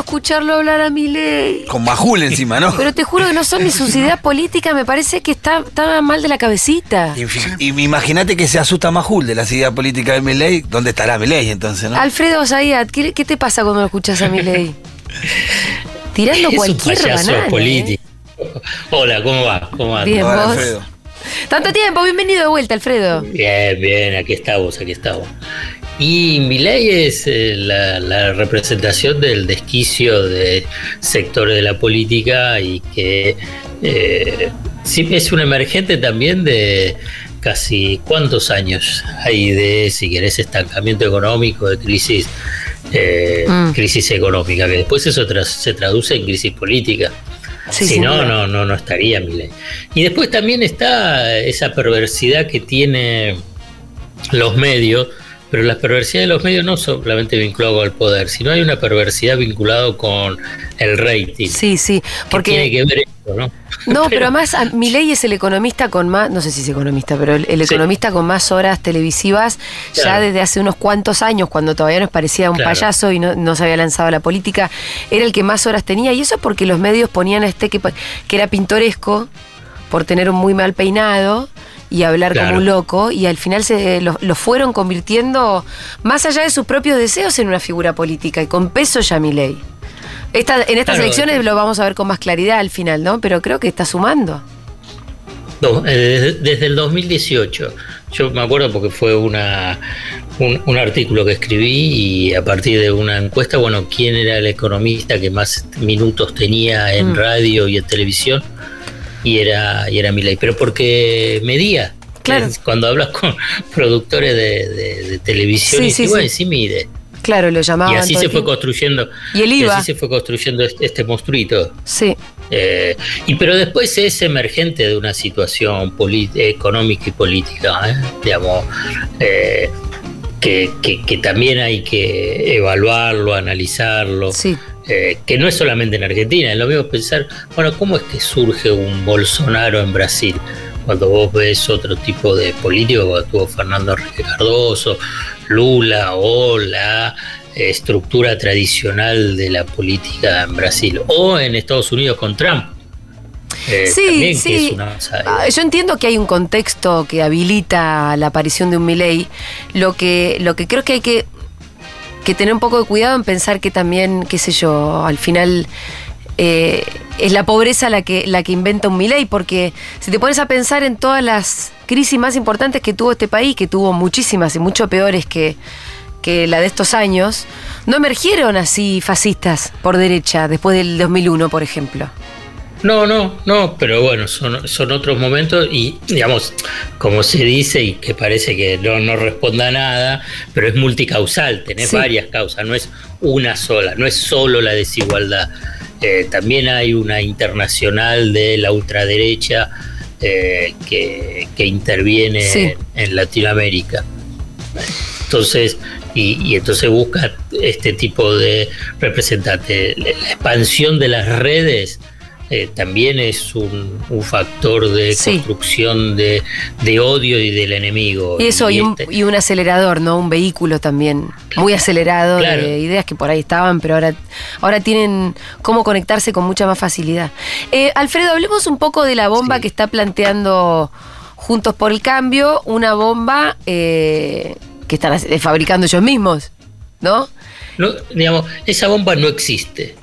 escucharlo hablar a mi ley. Con Majul encima, ¿no? Pero te juro que no son ni sus ideas políticas, me parece que está, está mal de la cabecita. Y, y imagínate que se asusta Majul de las ideas políticas de Milei. ¿Dónde estará Milei entonces, no? Alfredo Zayat, ¿qué, qué te pasa cuando lo escuchas a mi ley? Tirando Es un cualquier payaso banana. ¿eh? político. Hola, ¿cómo va? ¿Cómo va? Bien, Hola, vos. Alfredo. Tanto tiempo, bienvenido de vuelta, Alfredo. Bien, bien, aquí estamos, aquí estamos. Y mi ley es eh, la, la representación del desquicio de sectores de la política y que eh, sí es un emergente también de casi cuántos años hay de, si querés, estancamiento económico, de crisis, eh, Mm. crisis económica, que después eso se traduce en crisis política. Sí, si no, no, no, no estaría mi ley. Y después también está esa perversidad que tiene los medios, pero la perversidad de los medios no solamente vinculado al poder, sino hay una perversidad vinculado con el rating. Sí, sí, que tiene porque... que ver esto, ¿no? No, pero además mi ley es el economista con más, no sé si es economista, pero el, el Sí. economista con más horas televisivas ya desde hace unos cuantos años, cuando todavía nos parecía un Claro. payaso y no, no se había lanzado a la política, era el que más horas tenía. Y eso es porque los medios ponían a este que, que era pintoresco por tener un muy mal peinado y hablar Claro. como un loco, y al final se lo, lo fueron convirtiendo, más allá de sus propios deseos, en una figura política, y con peso ya mi ley. Esta, en estas Claro. elecciones lo vamos a ver con más claridad al final, ¿no? Pero creo que está sumando. No, eh, desde, desde el 2018. Yo me acuerdo porque fue una, un, un artículo que escribí y a partir de una encuesta, bueno, quién era el economista que más minutos tenía en Mm. radio y en televisión y era y era Milei, pero porque medía. Claro. Cuando hablas con productores de, de- de televisión Sí, y sí, sí, sí. sí mide. Claro, lo Y llamaban. así todo se fue construyendo. Y el y IVA. así se fue construyendo este, este monstruito. Sí, Eh, y pero después es emergente de una situación económica y política, ¿eh? digamos, eh, que, que- que también hay que evaluarlo, analizarlo, sí. Eh, que no es solamente en Argentina, es lo mismo pensar, bueno, ¿cómo es que surge un Bolsonaro en Brasil? Cuando vos ves otro tipo de político, como tuvo Fernando Enrique Cardoso, Lula o la estructura tradicional de la política en Brasil, o en Estados Unidos con Trump. eh, Sí, sí. una. Ah, Yo entiendo que hay un contexto que habilita la aparición de un Milei. Lo que, lo que creo que hay que, que tener un poco de cuidado en pensar que también, qué sé yo, al final eh, es la pobreza la que, la que inventa un Milei, porque si te pones a pensar en todas las crisis más importantes que tuvo este país, que tuvo muchísimas y mucho peores que, que la de estos años, no emergieron así fascistas por derecha después del 2001, por ejemplo. No, no, no, pero bueno, son, son otros momentos y, digamos, como se dice y que parece que no, no responda a nada, pero es multicausal, tenés Sí. varias causas, no es una sola, no es solo la desigualdad. Eh, también hay una internacional de la ultraderecha eh, que, que interviene Sí. en, en Latinoamérica. Entonces, y, y entonces busca este tipo de representante. La expansión de las redes eh, también es un, un factor de Sí. construcción de, de odio y del enemigo. Y eso, y un, este- y un acelerador, ¿no? Un vehículo también muy acelerado Claro. de ideas que por ahí estaban, pero ahora, ahora tienen cómo conectarse con mucha más facilidad. Eh, Alfredo, hablemos un poco de la bomba Sí. que está planteando Juntos por el Cambio, una bomba eh, que están hace- fabricando ellos mismos, ¿no? No, digamos, esa bomba no existe.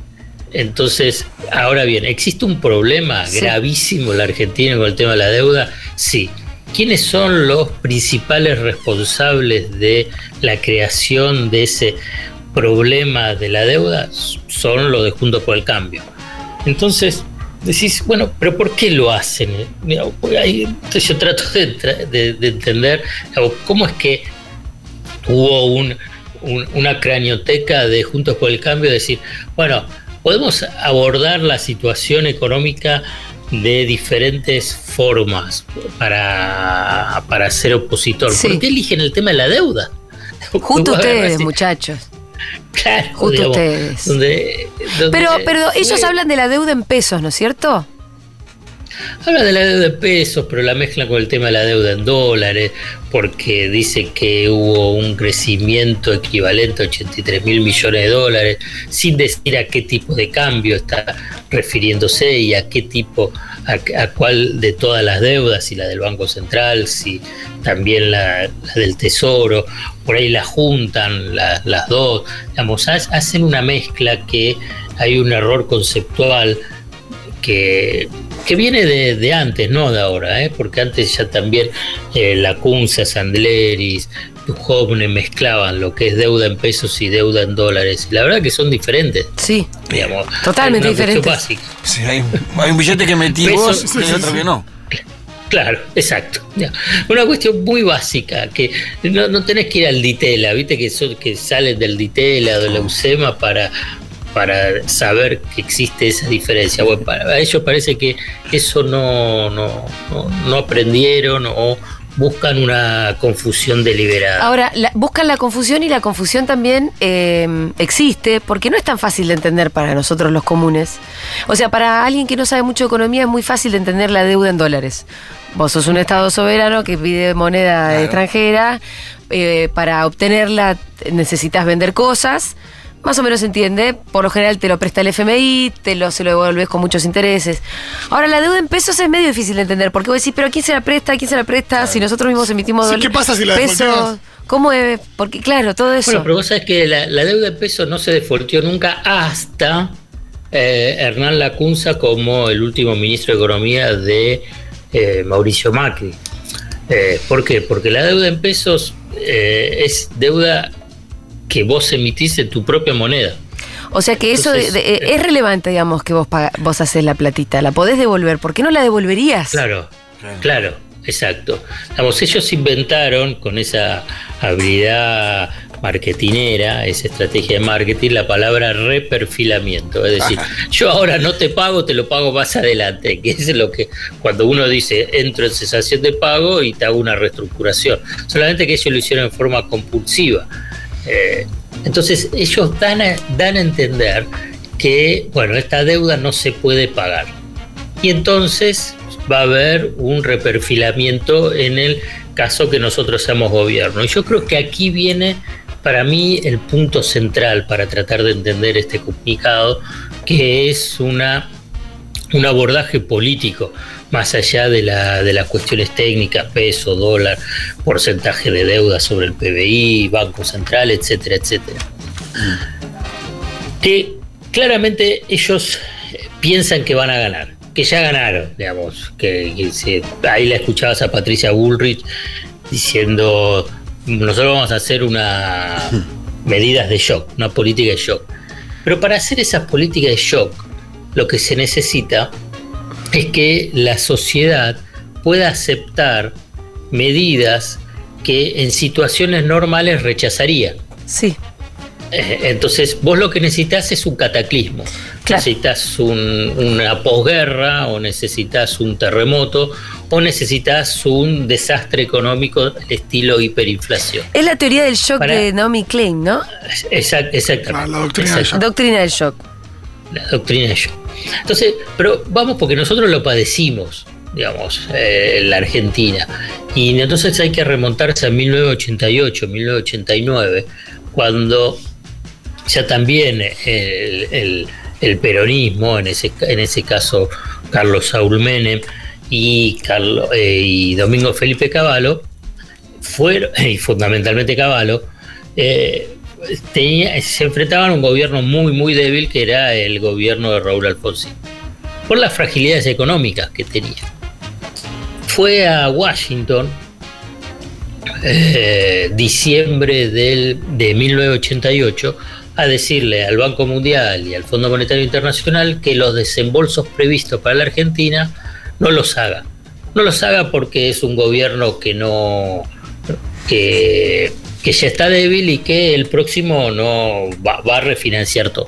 Entonces, ahora bien, ¿existe un problema Sí. gravísimo en la Argentina con el tema de la deuda? Sí. ¿Quiénes son los principales responsables de la creación de ese problema de la deuda? Son los de Juntos por el Cambio. Entonces, decís, bueno, pero ¿por qué lo hacen? Ahí- entonces yo trato de, de- de entender cómo es que hubo un, un- una cranioteca de Juntos por el Cambio, decir, bueno, podemos abordar la situación económica de diferentes formas para, para ser opositor. Sí. ¿Por qué eligen el tema de la deuda? Justo ustedes, muchachos. Claro, Justo digamos, ustedes. donde- donde Pero, pero ellos hablan de la deuda en pesos, ¿no es cierto? Habla de la deuda en pesos, pero la mezcla con el tema de la deuda en dólares, porque dice que hubo un crecimiento equivalente a 83 mil millones de dólares, sin decir a qué tipo de cambio está refiriéndose y a qué tipo, a, cuál de todas las deudas, si la del Banco Central, si también la, del Tesoro, por ahí la juntan las dos, hacen una mezcla que hay un error conceptual que, viene de, antes, no de ahora, ¿eh? porque antes ya también eh, la Cunza, Sandleris, jóvenes mezclaban lo que es deuda en pesos y deuda en dólares. La verdad que son diferentes. Sí, totalmente diferentes. Sí, hay, un billete que metí vos y otro que no. Claro, exacto. Una cuestión muy básica, que no, tenés que ir al Ditela, viste que, que salen del Ditela o de la UCEMA para, para saber que existe esa diferencia. Bueno, para, a ellos parece que eso no, no, no, aprendieron o buscan una confusión deliberada. Ahora, buscan la confusión y la confusión también eh, existe porque no es tan fácil de entender para nosotros los comunes. O sea, para alguien que no sabe mucho de economía es muy fácil de entender la deuda en dólares. Vos sos un Estado soberano que pide moneda extranjera, eh, para obtenerla necesitas vender cosas más o menos se entiende. Por lo general te lo presta el FMI, te lo, se lo devuelves con muchos intereses. Ahora, la deuda en pesos es medio difícil de entender, porque vos decís, pero ¿quién se la presta? ¿Quién se la presta? Si nosotros mismos emitimos ¿Qué pasa si la pesos? ¿Cómo es? Porque, claro, todo eso. Bueno, pero vos sabés que la, deuda en pesos no se defolteó nunca hasta eh, Hernán Lacunza como el último ministro de Economía de eh, Mauricio Macri. Eh, ¿Por qué? Porque la deuda en pesos es deuda que vos emitís en tu propia moneda. O sea que eso eh, es relevante, digamos, que vos, vos haces la platita. La podés devolver. ¿Por qué no la devolverías? Claro, claro, exacto. Digamos, ellos inventaron con esa habilidad marketinera, esa estrategia de marketing, la palabra reperfilamiento. Es decir, yo ahora no te pago, te lo pago más adelante, que es lo que cuando uno dice entro en cesación de pago y te hago una reestructuración. Solamente que ellos lo hicieron en forma compulsiva. Eh, entonces ellos dan a, dan entender que, bueno, esta deuda no se puede pagar. Y entonces va a haber un reperfilamiento en el caso que nosotros seamos gobierno. Y yo creo que aquí viene para mí el punto central para tratar de entender este comunicado, que es una, un abordaje político más allá de, la, de las cuestiones técnicas, peso, dólar, porcentaje de deuda sobre el PBI, Banco Central, etcétera, etcétera. Que claramente ellos piensan que van a ganar, que ya ganaron, digamos, que, ahí la escuchabas a Patricia Bullrich diciendo, nosotros vamos a hacer una medidas de shock, una política de shock. Pero para hacer esas políticas de shock, lo que se necesita es que la sociedad pueda aceptar medidas que en situaciones normales rechazaría. Sí. Eh, entonces, vos lo que necesitas es un cataclismo. Necesitas una posguerra, o necesitas un terremoto, o necesitas un desastre económico estilo hiperinflación. Es la teoría del shock de Naomi Klein, ¿no? exactamente. Ah, la doctrina del shock. Doctrina del shock. La doctrina del shock. Entonces, pero vamos porque nosotros lo padecimos, digamos, eh, la Argentina. Y entonces hay que remontarse a 1988, 1989, cuando ya también el, peronismo, en ese, en ese caso Carlos Saúl Menem y, Carlos, eh, y Domingo Felipe Cavallo, fueron, y fundamentalmente Cavallo, eh, se enfrentaban a un gobierno muy, muy débil que era el gobierno de Raúl Alfonsín, por las fragilidades económicas que tenía. Fue a Washington, eh, diciembre del, de 1988, a decirle al Banco Mundial y al Fondo Monetario Internacional que los desembolsos previstos para la Argentina no los haga. No los haga porque es un gobierno que no que que ya está débil y que el próximo no va, a refinanciar todo.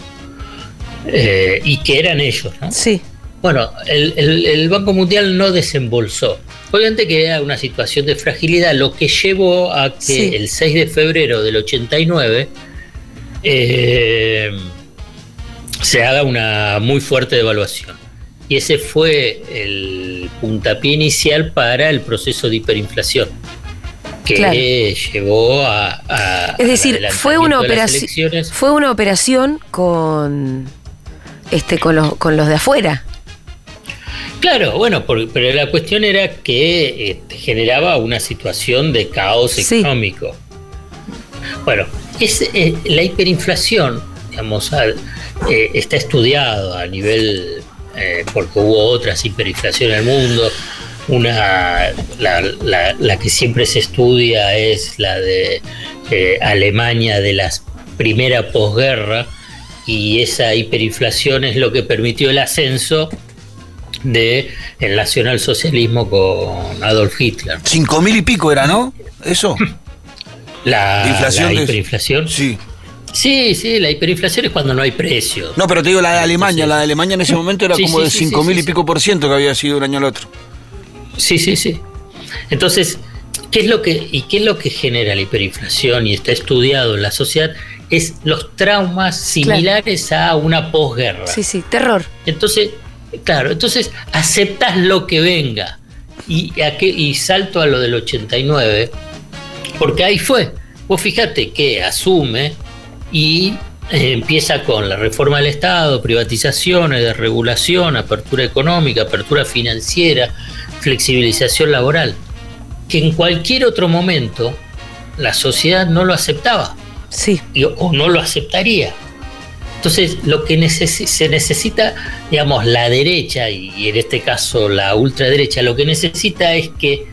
Eh, y que eran ellos, ¿no? Sí. Bueno, el, Banco Mundial no desembolsó. Obviamente que era una situación de fragilidad, lo que llevó a que el 6 de febrero del 89 eh, se haga una muy fuerte devaluación. y ese fue el puntapié inicial para el proceso de hiperinflación que llevó a, es decir fue una operación fue una operación con este con los con los de afuera Claro, bueno, pero la cuestión era que este, generaba una situación de caos económico. Bueno, es, eh, la hiperinflación, digamos, eh, está estudiado a nivel, eh, porque hubo otras hiperinflaciones en el mundo. Una, la, que siempre se estudia es la de Alemania de la primera posguerra, y esa hiperinflación es lo que permitió el ascenso de el nacionalsocialismo con Adolf Hitler. Cinco mil y pico era, ¿no? Eso. La, inflación hiperinflación. Sí. Sí, sí, la hiperinflación es cuando no hay precios. No, pero te digo la de Alemania, la de Alemania en ese momento era como de cinco mil y pico por ciento que había sido un año al otro. Sí, sí, sí. Entonces, ¿qué es lo que y qué es lo que genera la hiperinflación y está estudiado en la sociedad? Es los traumas similares a una posguerra. Sí, sí, terror. Entonces, claro, entonces aceptas lo que venga. Y, a qué, y salto a lo del 89 porque ahí fue. Vos fíjate que asume y eh, empieza con la reforma del Estado, privatizaciones, desregulación, apertura económica, apertura financiera, flexibilización laboral, que en cualquier otro momento la sociedad no lo aceptaba. Sí. O no lo aceptaría. Entonces, lo que se necesita, digamos, la derecha, y en este caso la ultraderecha, lo que necesita es que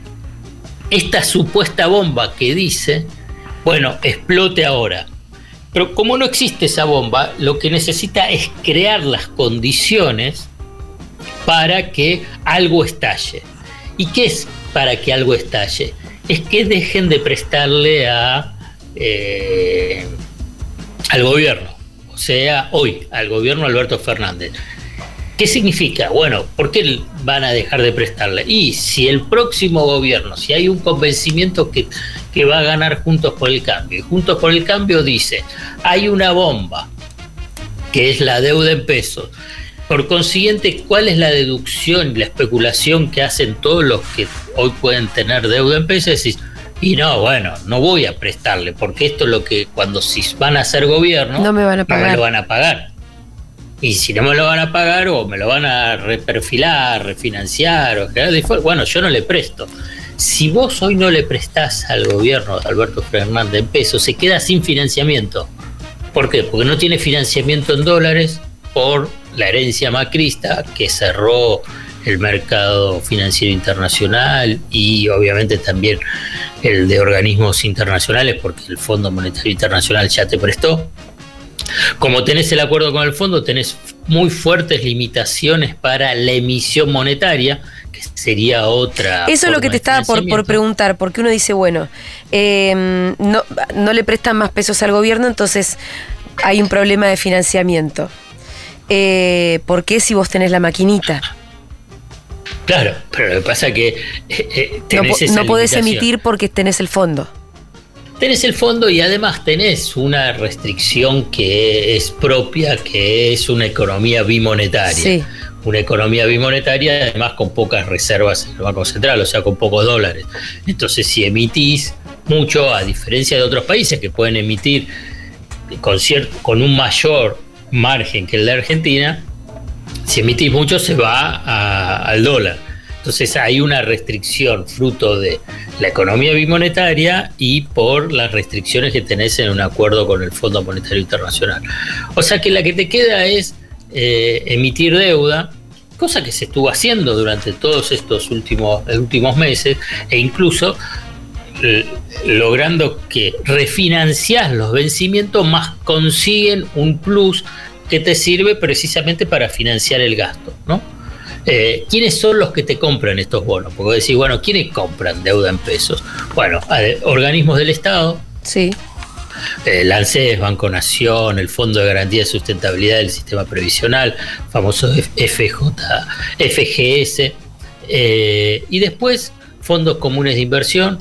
esta supuesta bomba que dice, bueno, explote ahora. Pero como no existe esa bomba, lo que necesita es crear las condiciones para que algo estalle. ¿Y qué es para que algo estalle? Es que dejen de prestarle a, eh, al gobierno, o sea, hoy, al gobierno Alberto Fernández. ¿Qué significa? Bueno, ¿por qué van a dejar de prestarle? Y si el próximo gobierno, si hay un convencimiento que, que va a ganar Juntos por el Cambio, y Juntos por el Cambio dice, hay una bomba, que es la deuda en pesos, por consiguiente, ¿cuál es la deducción la especulación que hacen todos los que hoy pueden tener deuda en pesos? y no, bueno, no voy a prestarle, porque esto es lo que cuando si van a hacer gobierno, no me van a pagar. No me lo van a pagar. Y si no me lo van a pagar o me lo van a reperfilar, refinanciar, o bueno, yo no le presto. Si vos hoy no le prestás al gobierno de Alberto Fernández en pesos, se queda sin financiamiento. ¿Por qué? Porque no tiene financiamiento en dólares por la herencia macrista que cerró el mercado financiero internacional y obviamente también el de organismos internacionales porque el Fondo Monetario Internacional ya te prestó. Como tenés el acuerdo con el fondo, tenés muy fuertes limitaciones para la emisión monetaria, que sería otra. Eso es lo que te estaba por, preguntar, porque uno dice, bueno, em, no, no le prestan más pesos al gobierno, entonces hay un problema de financiamiento. Eh, ¿Por qué si vos tenés la maquinita? Claro, pero lo que pasa es que eh, eh, no, no podés emitir porque tenés el fondo tenés el fondo y además tenés una restricción que es propia, que es una economía bimonetaria. Una economía bimonetaria, además con pocas reservas en el Banco Central, o sea, con pocos dólares. Entonces, si emitís mucho, a diferencia de otros países que pueden emitir con, con un mayor margen que el de Argentina, si emitís mucho se va al dólar. Entonces hay una restricción fruto de la economía bimonetaria y por las restricciones que tenés en un acuerdo con el Fondo Monetario Internacional. O sea que la que te queda es eh, emitir deuda, cosa que se estuvo haciendo durante todos estos últimos, últimos meses e incluso logrando que refinanciás los vencimientos más consiguen un plus que te sirve precisamente para financiar el gasto, ¿no? Eh, ¿quiénes son los que te compran estos bonos? Porque decís, bueno, ¿quiénes compran deuda en pesos? Bueno, organismos del Estado. Sí. Eh, el ANSES, Banco Nación, el Fondo de Garantía de Sustentabilidad del Sistema Previsional, famoso FJ, FGS, eh, y después fondos comunes de inversión,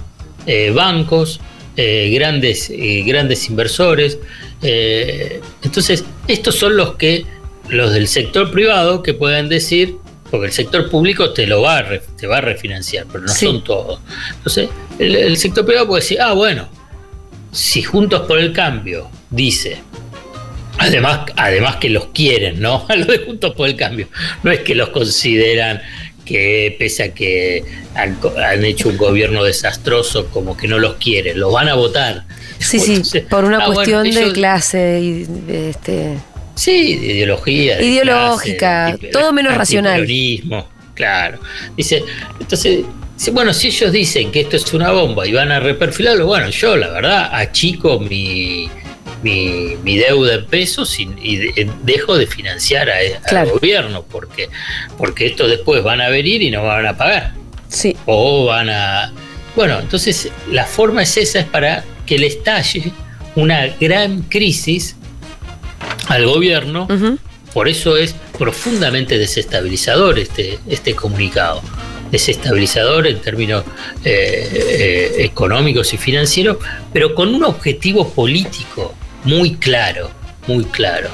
bancos, grandes, grandes inversores. entonces, estos son los que los del sector privado que pueden decir, porque el sector público te lo va a, te va a refinanciar, pero no son todos. Entonces, el, sector privado puede decir, ah, bueno, si Juntos por el Cambio dice, además, además que los quieren, ¿no? A los de Juntos por el Cambio, no es que los consideran que pese a que han, hecho un gobierno desastroso, como que no los quieren, los van a votar. Sí, sí, por una ah, cuestión de clase y este Sí, de ideología. Ideológica, todo menos racional. Claro. Dice, entonces, bueno, si ellos dicen que esto es una bomba y van a reperfilarlo, bueno, yo la verdad achico mi, mi, deuda en pesos y, dejo de financiar al gobierno, porque, porque esto después van a venir y no van a pagar. Sí. O van a. Bueno, entonces la forma es esa, es para que le estalle una gran crisis al gobierno. Por eso es profundamente desestabilizador este, este comunicado. Desestabilizador en términos eh, eh, económicos y financieros, pero con un objetivo político muy claro, muy claro.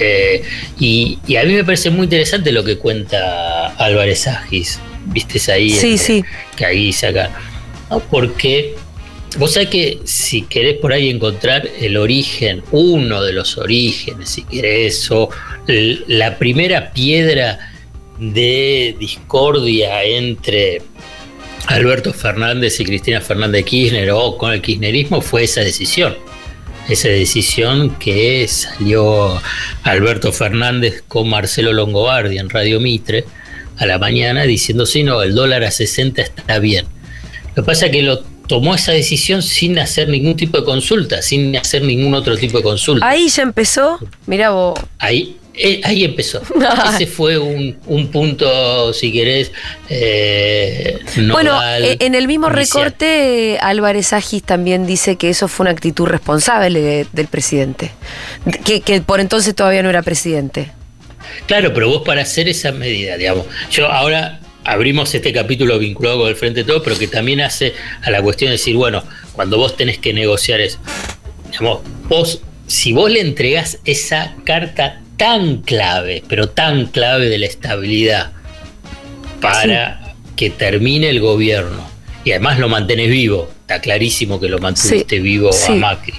Eh, y, a mí me parece muy interesante lo que cuenta Álvarez Agis, viste ahí, sí, sí. que ahí saca, porque Vos sabés que si querés por ahí encontrar el origen, uno de los orígenes, si querés, o la primera piedra de discordia entre Alberto Fernández y Cristina Fernández Kirchner o con el kirchnerismo fue esa decisión. Esa decisión que salió Alberto Fernández con Marcelo Longobardi en Radio Mitre a la mañana diciendo, sí, no, el dólar a 60 está bien. Lo que pasa es que lo tomó esa decisión sin hacer ningún tipo de consulta, sin hacer ningún otro tipo de consulta. Ahí ya empezó, mira vos. Ahí, eh, ahí empezó. Ese fue un, punto, si querés, eh, Bueno, eh, en el mismo recorte, Álvarez Agis también dice que eso fue una actitud responsable del presidente, que, que por entonces todavía no era presidente. Claro, pero vos para hacer esa medida, digamos, yo ahora abrimos este capítulo vinculado con el Frente de Todo, pero que también hace a la cuestión de decir, bueno, cuando vos tenés que negociar eso, digamos, vos, si vos le entregás esa carta tan clave, pero tan clave de la estabilidad para que termine el gobierno, y además lo mantenés vivo, está clarísimo que lo mantuviste vivo a Macri.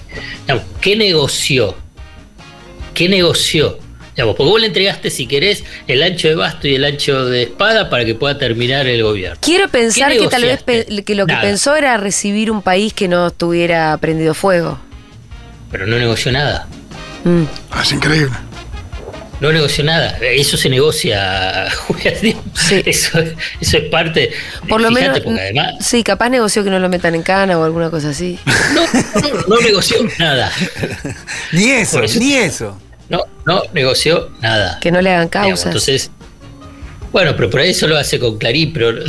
¿Qué negoció? ¿Qué negoció? porque vos le entregaste, si querés, el ancho de basto y el ancho de espada para que pueda terminar el gobierno. Quiero pensar que tal vez que lo que pensó era recibir un país que no estuviera prendido fuego. Pero no negoció nada. Mm. Ah, es increíble. No negoció nada. Eso se negocia, sí. eso, eso, es parte. Por lo menos. sí, capaz negoció que no lo metan en cana o alguna cosa así. No, no, no negoció nada. ni eso, ni eso. No, no negoció nada. Que no le hagan causas. entonces, bueno, pero por eso lo hace con Clarín, pero,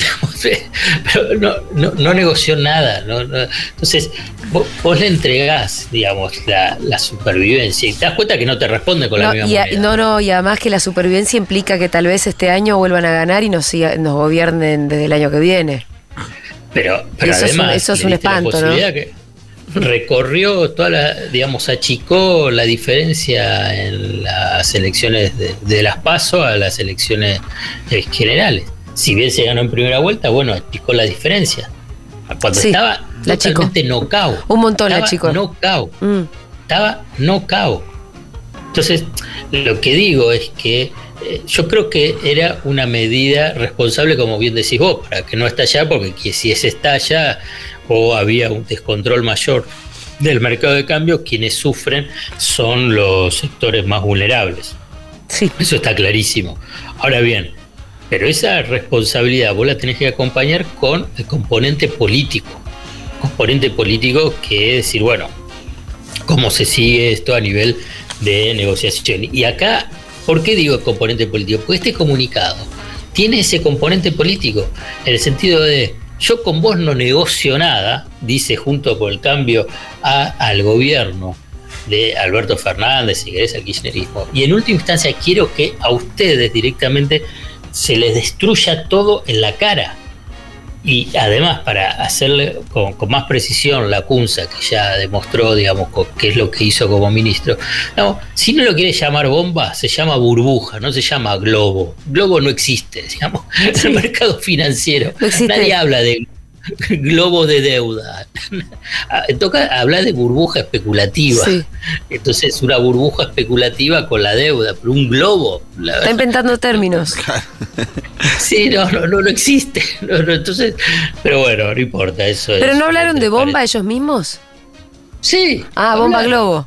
no, negoció nada. entonces, vos, le entregás, digamos, la, supervivencia y te das cuenta que no te responde con la misma y No, no, y además que la supervivencia implica que tal vez este año vuelvan a ganar y nos, nos gobiernen desde el año que viene. Pero, pero además, eso es un espanto, ¿no? Recorrió toda la, digamos, achicó la diferencia en las elecciones de, las PASO a las elecciones generales. Si bien se ganó en primera vuelta, bueno, achicó la diferencia. Cuando estaba la totalmente no cao. Un montón la chico. No cao. Mm. Estaba no cao. Entonces, lo que digo es que eh, yo creo que era una medida responsable, como bien decís vos, para que no estallara, porque si ese estalla, o había un descontrol mayor del mercado de cambio, quienes sufren son los sectores más vulnerables. Sí. Eso está clarísimo. Ahora bien, pero esa responsabilidad vos la tenés que acompañar con el componente político. Componente político que es decir, bueno, cómo se sigue esto a nivel de negociación. Y acá, ¿por qué digo componente político? Porque este comunicado tiene ese componente político, en el sentido de yo con vos no negocio nada, dice junto con el cambio al gobierno de Alberto Fernández, si querés, kirchnerismo. Y en última instancia quiero que a ustedes directamente se les destruya todo en la cara. Y además para hacerle con, más precisión la CUNSA, que ya demostró, digamos, qué es lo que hizo como ministro, no, si no lo quiere llamar bomba, se llama burbuja, no se llama globo. Globo no existe, digamos, el mercado financiero. Nadie habla de globo de deuda. Toca hablar de burbuja especulativa. Entonces, una burbuja especulativa con la deuda, pero un globo. Está inventando términos. sí, no, no, no, existe. entonces, pero bueno, no importa eso. ¿Pero no hablaron de bomba ellos mismos? Sí. Ah, bomba globo.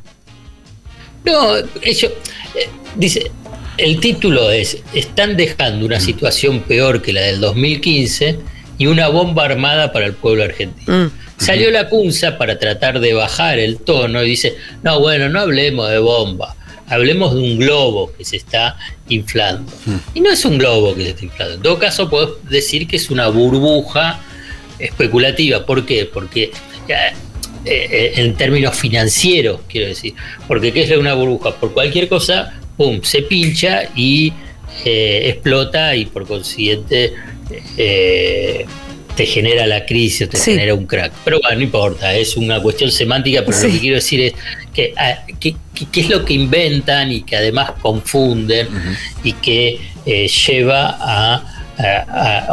No, ellos. Eh, dice, el título es: Están dejando una situación peor que la del 2015 y una bomba armada para el pueblo argentino. Mm. Salió la CUNSA para tratar de bajar el tono y dice, no, bueno, no hablemos de bomba, hablemos de un globo que se está inflando. Mm. Y no es un globo que se está inflando. En todo caso, puedo decir que es una burbuja especulativa. ¿Por qué? Porque eh, eh, en términos financieros, quiero decir. Porque ¿qué es una burbuja? Por cualquier cosa, ¡pum!, se pincha y eh, explota y por consiguiente eh, te genera la crisis o te genera un crack. Pero bueno, no importa, es una cuestión semántica, pero lo que quiero decir es que ah, qué es lo que inventan y que además confunden y que eh, lleva a,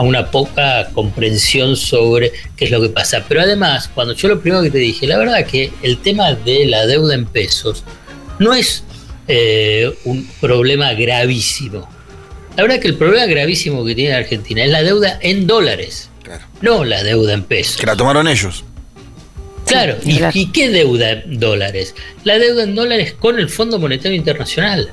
una poca comprensión sobre qué es lo que pasa. Pero además, cuando yo lo primero que te dije, la verdad que el tema de la deuda en pesos no es eh, un problema gravísimo la verdad que el problema gravísimo que tiene Argentina es la deuda en dólares, no la deuda en pesos. Que la tomaron ellos. Claro, ¿Y, qué deuda en dólares? La deuda en dólares con el Fondo Monetario Internacional.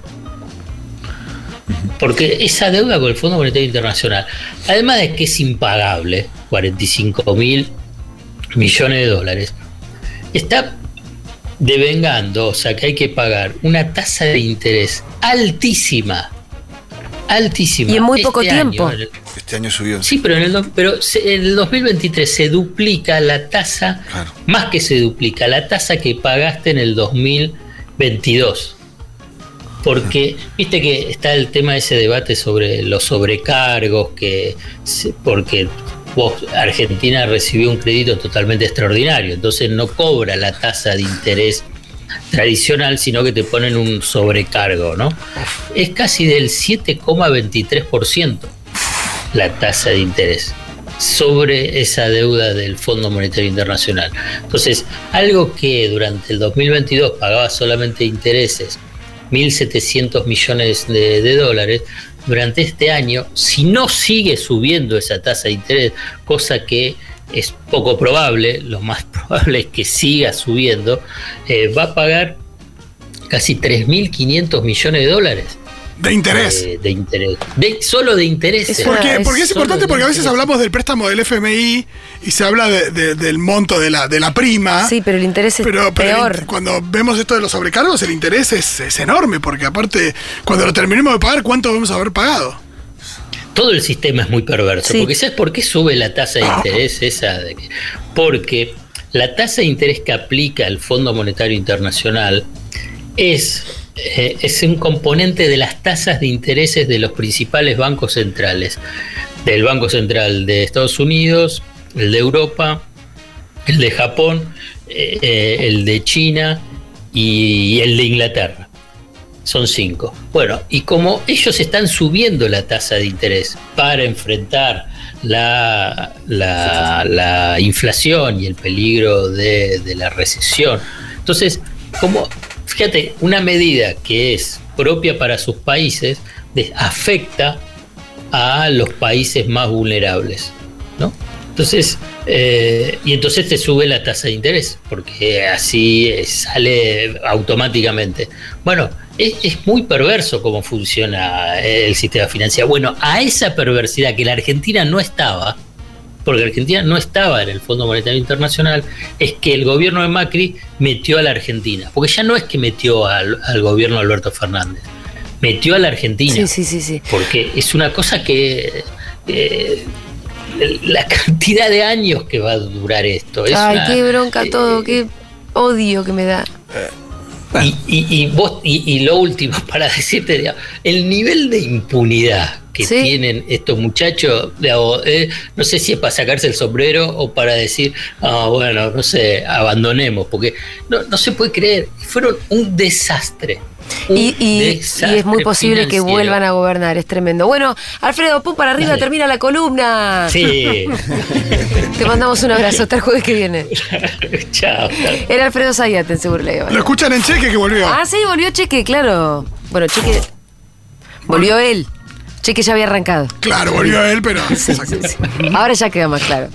Porque esa deuda con el Fondo Monetario Internacional, además de que es impagable, 45 mil millones de dólares, está devengando, o sea que hay que pagar una tasa de interés altísima altísima. Y en muy poco este tiempo. este año subió. Sí, pero en el, pero en el 2023 se duplica la tasa, más que se duplica, la tasa que pagaste en el 2022. Porque, viste que está el tema de ese debate sobre los sobrecargos, que porque vos, Argentina recibió un crédito totalmente extraordinario, entonces no cobra la tasa de interés tradicional, sino que te ponen un sobrecargo, ¿no? Es casi del 7,23% la tasa de interés sobre esa deuda del Fondo Monetario Internacional. Entonces, algo que durante el 2022 pagaba solamente intereses, 1.700 millones de, de, dólares, durante este año, si no sigue subiendo esa tasa de interés, cosa que es poco probable, lo más probable es que siga subiendo, eh, va a pagar casi 3.500 millones de dólares. De interés. de interés. solo de interés. Porque, porque es importante porque a veces hablamos del préstamo del FMI y se habla del monto de la, de la prima. Sí, pero el interés es peor. cuando vemos esto de los sobrecargos, el interés es, es enorme porque aparte, cuando lo terminemos de pagar, ¿cuánto vamos a haber pagado? Todo el sistema es muy perverso. Porque ¿sabes por qué sube la tasa de interés esa? De porque la tasa de interés que aplica el Fondo Monetario Internacional es, eh, es un componente de las tasas de intereses de los principales bancos centrales. Del Banco Central de Estados Unidos, el de Europa, el de Japón, eh, eh, el de China y el de Inglaterra son cinco. Bueno, y como ellos están subiendo la tasa de interés para enfrentar la, la, inflación y el peligro de, la recesión, entonces, como, fíjate, una medida que es propia para sus países afecta a los países más vulnerables, ¿no? Entonces, eh, y entonces te sube la tasa de interés, porque así sale automáticamente. Bueno, es, muy perverso cómo funciona el sistema financiero. Bueno, a esa perversidad que la Argentina no estaba, porque Argentina no estaba en el Fondo Monetario Internacional, es que el gobierno de Macri metió a la Argentina. Porque ya no es que metió al, gobierno de Alberto Fernández, metió a la Argentina. Sí, sí, sí. sí. Porque es una cosa que. Eh, la cantidad de años que va a durar esto. Ay, qué bronca todo, eh, qué odio que me da. Eh, y, y, vos, y, lo último, para decirte, el nivel de impunidad que Sí. tienen estos muchachos, digamos, eh, no sé si es para sacarse el sombrero o para decir, ah, bueno, no sé, abandonemos, porque no, no se puede creer, fueron un desastre. un Y, y- y desastre es muy posible que vuelvan a gobernar, es tremendo. Bueno, Alfredo, pum para arriba, Dale. termina la columna. Sí. Te mandamos un abrazo hasta el jueves que viene. Chao. Era Alfredo Zayate en Seguro La Lo escuchan en cheque que volvió. Ah, sí, volvió Cheque, claro. Bueno, Cheque. Volvió él. Cheque ya había arrancado. Claro, volvió él, pero. Sí, sí, sí. Ahora ya queda más claro.